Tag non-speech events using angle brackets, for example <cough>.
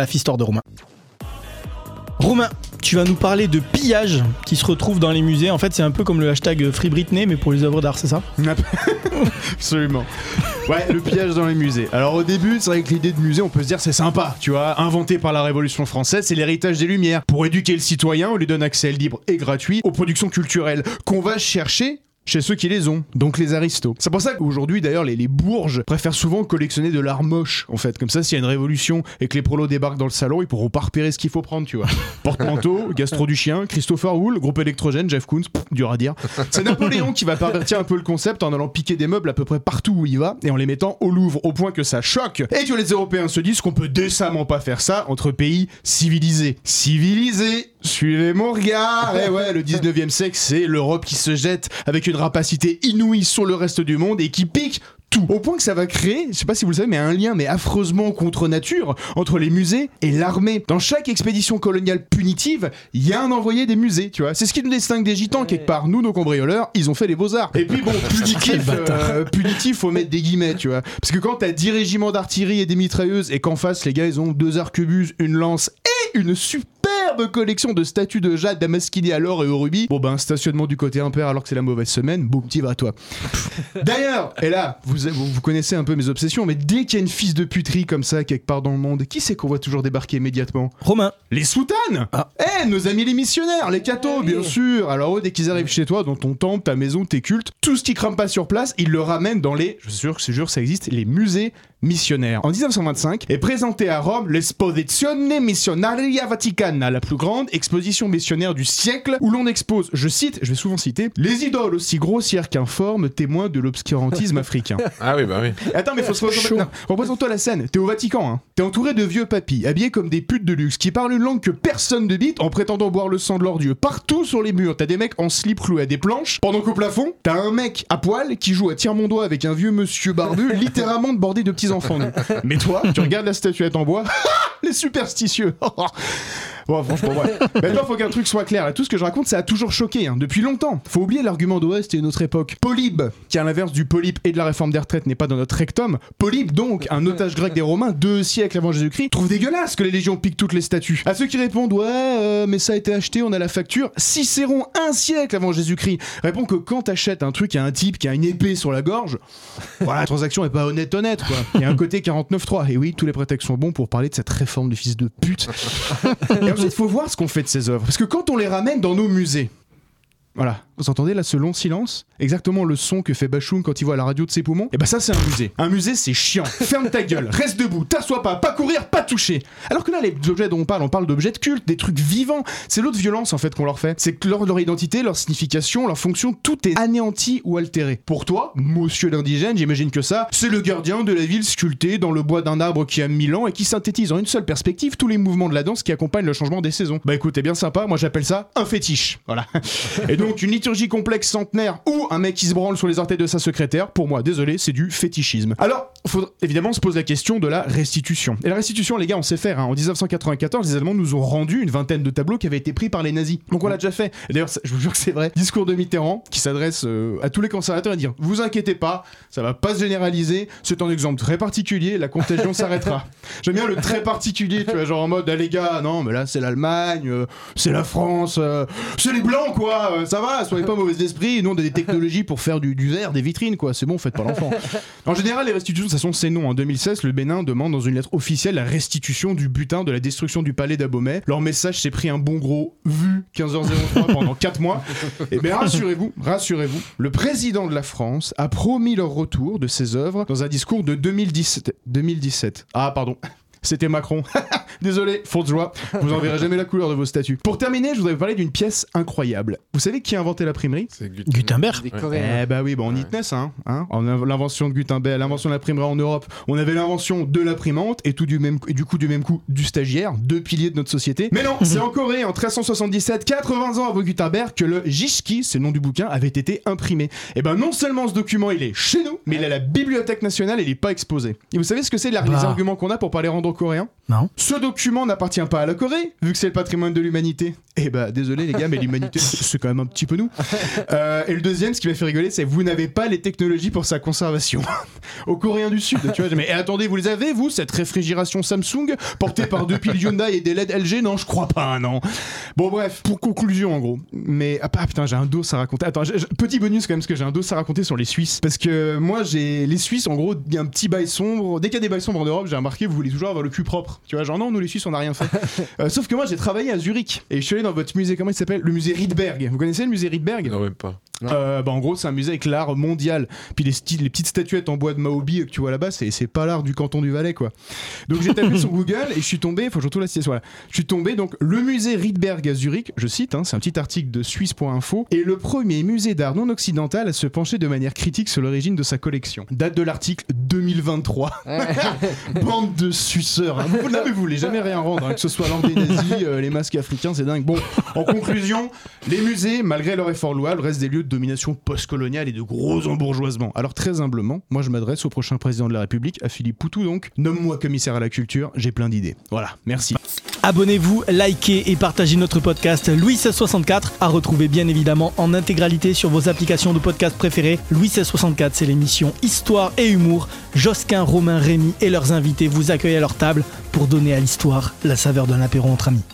la de Romain. Romain, tu vas nous parler de pillage qui se retrouve dans les musées. En fait, c'est un peu comme le hashtag Free Britney, mais pour les œuvres d'art, c'est ça? <laughs> Absolument. Ouais, le pillage dans les musées. Alors au début, c'est vrai que l'idée de musée, on peut se dire c'est sympa, tu vois, inventé par la Révolution française, c'est l'héritage des Lumières. Pour éduquer le citoyen, on lui donne accès libre et gratuit aux productions culturelles qu'on va chercher chez ceux qui les ont, donc les aristos. C'est pour ça qu'aujourd'hui, d'ailleurs, les, les, bourges préfèrent souvent collectionner de l'art moche, en fait. Comme ça, s'il y a une révolution et que les prolos débarquent dans le salon, ils pourront pas repérer ce qu'il faut prendre, tu vois. <laughs> Porte-manteau, gastro du chien, Christopher Wool, groupe électrogène, Jeff Koons, pff, dur à dire. C'est Napoléon qui va pervertir un peu le concept en allant piquer des meubles à peu près partout où il va et en les mettant au Louvre, au point que ça choque. Et que les Européens se disent qu'on peut décemment pas faire ça entre pays civilisés. Civilisés Suivez mon regard Et ouais, le 19e siècle, c'est l'Europe qui se jette avec une rapacité inouïe sur le reste du monde et qui pique tout. Au point que ça va créer, je sais pas si vous le savez, mais un lien mais affreusement contre nature entre les musées et l'armée. Dans chaque expédition coloniale punitive, il y a un envoyé des musées, tu vois. C'est ce qui nous distingue des gitans quelque part. Nous, nos cambrioleurs, ils ont fait les beaux-arts. Et puis bon, <laughs> punitif, euh, punitif, faut mettre des guillemets, tu vois. Parce que quand t'as 10 régiments d'artillerie et des mitrailleuses et qu'en face, les gars, ils ont deux arquebuses, une lance et une super collection de statues de jade damasquinées à l'or et au rubis. Bon ben stationnement du côté impair alors que c'est la mauvaise semaine, boum, t'y vas toi. <laughs> D'ailleurs, et là, vous, vous, vous, connaissez un peu mes obsessions, mais dès qu'il y a une fils de puterie comme ça quelque part dans le monde, qui c'est qu'on voit toujours débarquer immédiatement? Romain. Les soutanes Ah. Eh, nos amis les missionnaires, les cathos, bien sûr Alors eux, dès qu'ils arrivent chez toi, dans ton temple, ta maison, tes cultes, tout ce qui crame pas sur place, ils le ramènent dans les, je suis sûr, je jure, ça existe, les musées missionnaires. En 1925 est présentée à Rome l'Esposizione Missionaria Vaticana, la plus grande exposition missionnaire du siècle, où l'on expose, je cite, je vais souvent citer, les idoles aussi grossières qu'informes, témoins de l'obscurantisme <laughs> africain. Ah oui, bah oui. Attends, mais faut se représenter. Représente-toi la scène. T'es au Vatican, hein. T'es entouré de vieux papis, habillés comme des putes de luxe, qui parlent une langue que personne ne bite en prétendant boire le sang de leur dieu. Partout sur les murs, t'as des mecs en slip cloués à des planches, pendant qu'au plafond, t'as un mec à poil qui joue à tire mon doigt avec un vieux monsieur barbu, <laughs> littéralement bordé de petits <laughs> Mais toi, tu regardes la statuette en bois, <laughs> les superstitieux. <laughs> Bon, franchement, ouais. <laughs> Maintenant, faut qu'un truc soit clair. Là, tout ce que je raconte, ça a toujours choqué, hein, depuis longtemps. Faut oublier l'argument d'Ouest et une autre époque. Polybe, qui à l'inverse du polype et de la réforme des retraites n'est pas dans notre rectum. Polybe, donc, un otage grec des Romains, deux siècles avant Jésus-Christ, trouve dégueulasse que les légions piquent toutes les statues. À ceux qui répondent, ouais, euh, mais ça a été acheté, on a la facture. Cicéron, un siècle avant Jésus-Christ, répond que quand t'achètes un truc à un type qui a une épée sur la gorge, voilà, la transaction est pas honnête, honnête, quoi. Il y a un côté 49.3. Et oui, tous les prétextes sont bons pour parler de cette réforme du fils de pute. <laughs> Ensuite, faut voir ce qu'on fait de ces œuvres. Parce que quand on les ramène dans nos musées, voilà, vous entendez là ce long silence Exactement le son que fait Bachoum quand il voit la radio de ses poumons? Et bah ça c'est un musée. Un musée c'est chiant. <laughs> Ferme ta gueule, reste debout, t'assois pas, pas courir, pas toucher. Alors que là les objets dont on parle, on parle d'objets de culte, des trucs vivants. C'est l'autre violence en fait qu'on leur fait. C'est que leur, leur identité, leur signification, leur fonction, tout est anéanti ou altéré. Pour toi, monsieur l'indigène, j'imagine que ça, c'est le gardien de la ville sculpté dans le bois d'un arbre qui a mille ans et qui synthétise en une seule perspective tous les mouvements de la danse qui accompagnent le changement des saisons. Bah écoutez, bien sympa, moi j'appelle ça un fétiche. Voilà. <laughs> Et donc une liturgie complexe centenaire ou un mec qui se branle sur les orteils de sa secrétaire, pour moi, désolé, c'est du fétichisme. Alors, faut évidemment se pose la question de la restitution. Et la restitution, les gars, on sait faire. hein. En 1994, les Allemands nous ont rendu une vingtaine de tableaux qui avaient été pris par les nazis. Donc on l'a déjà fait. D'ailleurs, je vous jure que c'est vrai. Discours de Mitterrand qui s'adresse euh, à tous les conservateurs et dire Vous inquiétez pas, ça va pas se généraliser. C'est un exemple très particulier. La contagion s'arrêtera. <laughs> J'aime bien le très particulier, tu vois, genre en mode Ah les gars, non, mais là c'est l'Allemagne, euh, c'est la France, euh, c'est les blancs quoi. Ça va, soyez pas mauvais d'esprit. Nous on a des technologies pour faire du, verre, des vitrines quoi. C'est bon, faites pas l'enfant. En général, les restitutions, de toute façon, c'est non. En 2016, le Bénin demande dans une lettre officielle la restitution du butin de la destruction du palais d'Abomey. Leur message s'est pris un bon gros vu 15h03 pendant 4 mois. Et bien rassurez-vous, rassurez-vous, le président de la France a promis leur retour de ces œuvres dans un discours de 2017. 2017. Ah, pardon. C'était Macron. <laughs> Désolé, faute de joie. Vous en verrez <laughs> jamais la couleur de vos statues. Pour terminer, je voudrais vous parler d'une pièce incroyable. Vous savez qui a inventé l'imprimerie C'est Gut- Gutenberg. Des Coréens. eh bah oui, bah on y tenait ça, hein, hein. L'invention de Gutenberg, l'invention de l'imprimerie en Europe, on avait l'invention de l'imprimante et tout du même et du coup du même coup du stagiaire, deux piliers de notre société. Mais non, c'est en Corée en 1377, 80 ans avant Gutenberg, que le Jishki, c'est le nom du bouquin, avait été imprimé. Et ben non seulement ce document il est chez nous, mais il est à la Bibliothèque nationale et il est pas exposé. Et vous savez ce que c'est la- les Bah. arguments qu'on a pour pas les rendre aux Coréens? Non. Ce document n'appartient pas à la Corée, vu que c'est le patrimoine de l'humanité. Et bah désolé les gars, mais l'humanité <laughs> c'est quand même un petit peu nous. Euh, et le deuxième, ce qui m'a fait rigoler, c'est vous n'avez pas les technologies pour sa conservation. <laughs> Au Coréen du Sud, tu vois. Mais et attendez, vous les avez vous cette réfrigération Samsung portée par deux piles Hyundai et des LED LG Non, je crois pas, non. Bon bref, pour conclusion en gros. Mais ah, ah, putain, j'ai un dos à raconter. Attends, petit bonus quand même parce que j'ai un dos à raconter sur les Suisses. Parce que moi j'ai les Suisses en gros, il y a un petit bail sombre. Dès qu'il y a des bails sombres en Europe, j'ai remarqué vous voulez toujours avoir le cul propre. Tu vois, genre non, nous les Suisses on n'a rien fait. <laughs> Euh, sauf que moi j'ai travaillé à Zurich et je suis dans votre musée, comment il s'appelle? Le musée Rydberg. Vous connaissez le musée Rydberg? Non, même pas. Euh, bah, en gros, c'est un musée avec l'art mondial. Puis les, petites statuettes en bois de Maobi que tu vois là-bas, c'est pas l'art du canton du Valais, quoi. Donc j'ai tapé <laughs> sur Google et je suis tombé, faut que je retrouve la citation, voilà. Je suis tombé, donc, le musée Rydberg à Zurich, je cite, hein, c'est un petit article de Suisse.info, est le premier musée d'art non occidental à se pencher de manière critique sur l'origine de sa collection. Date de l'article 2023. <laughs> Bande de suceurs. hein. Vous, là, mais vous voulez jamais rien rendre, hein, que ce soit des nazis, euh, les masques africains, c'est dingue. Bon, en conclusion, les musées, malgré leur effort louable, restent des lieux de domination postcoloniale et de gros embourgeoisement. Alors très humblement, moi je m'adresse au prochain président de la République, à Philippe Poutou donc. Nomme-moi commissaire à la culture, j'ai plein d'idées. Voilà, merci. Abonnez-vous, likez et partagez notre podcast Louis 1664 à retrouver bien évidemment en intégralité sur vos applications de podcast préférées. Louis 1664, c'est l'émission Histoire et Humour. Josquin, Romain, Rémy et leurs invités vous accueillent à leur table pour donner à l'histoire la saveur d'un apéro entre amis.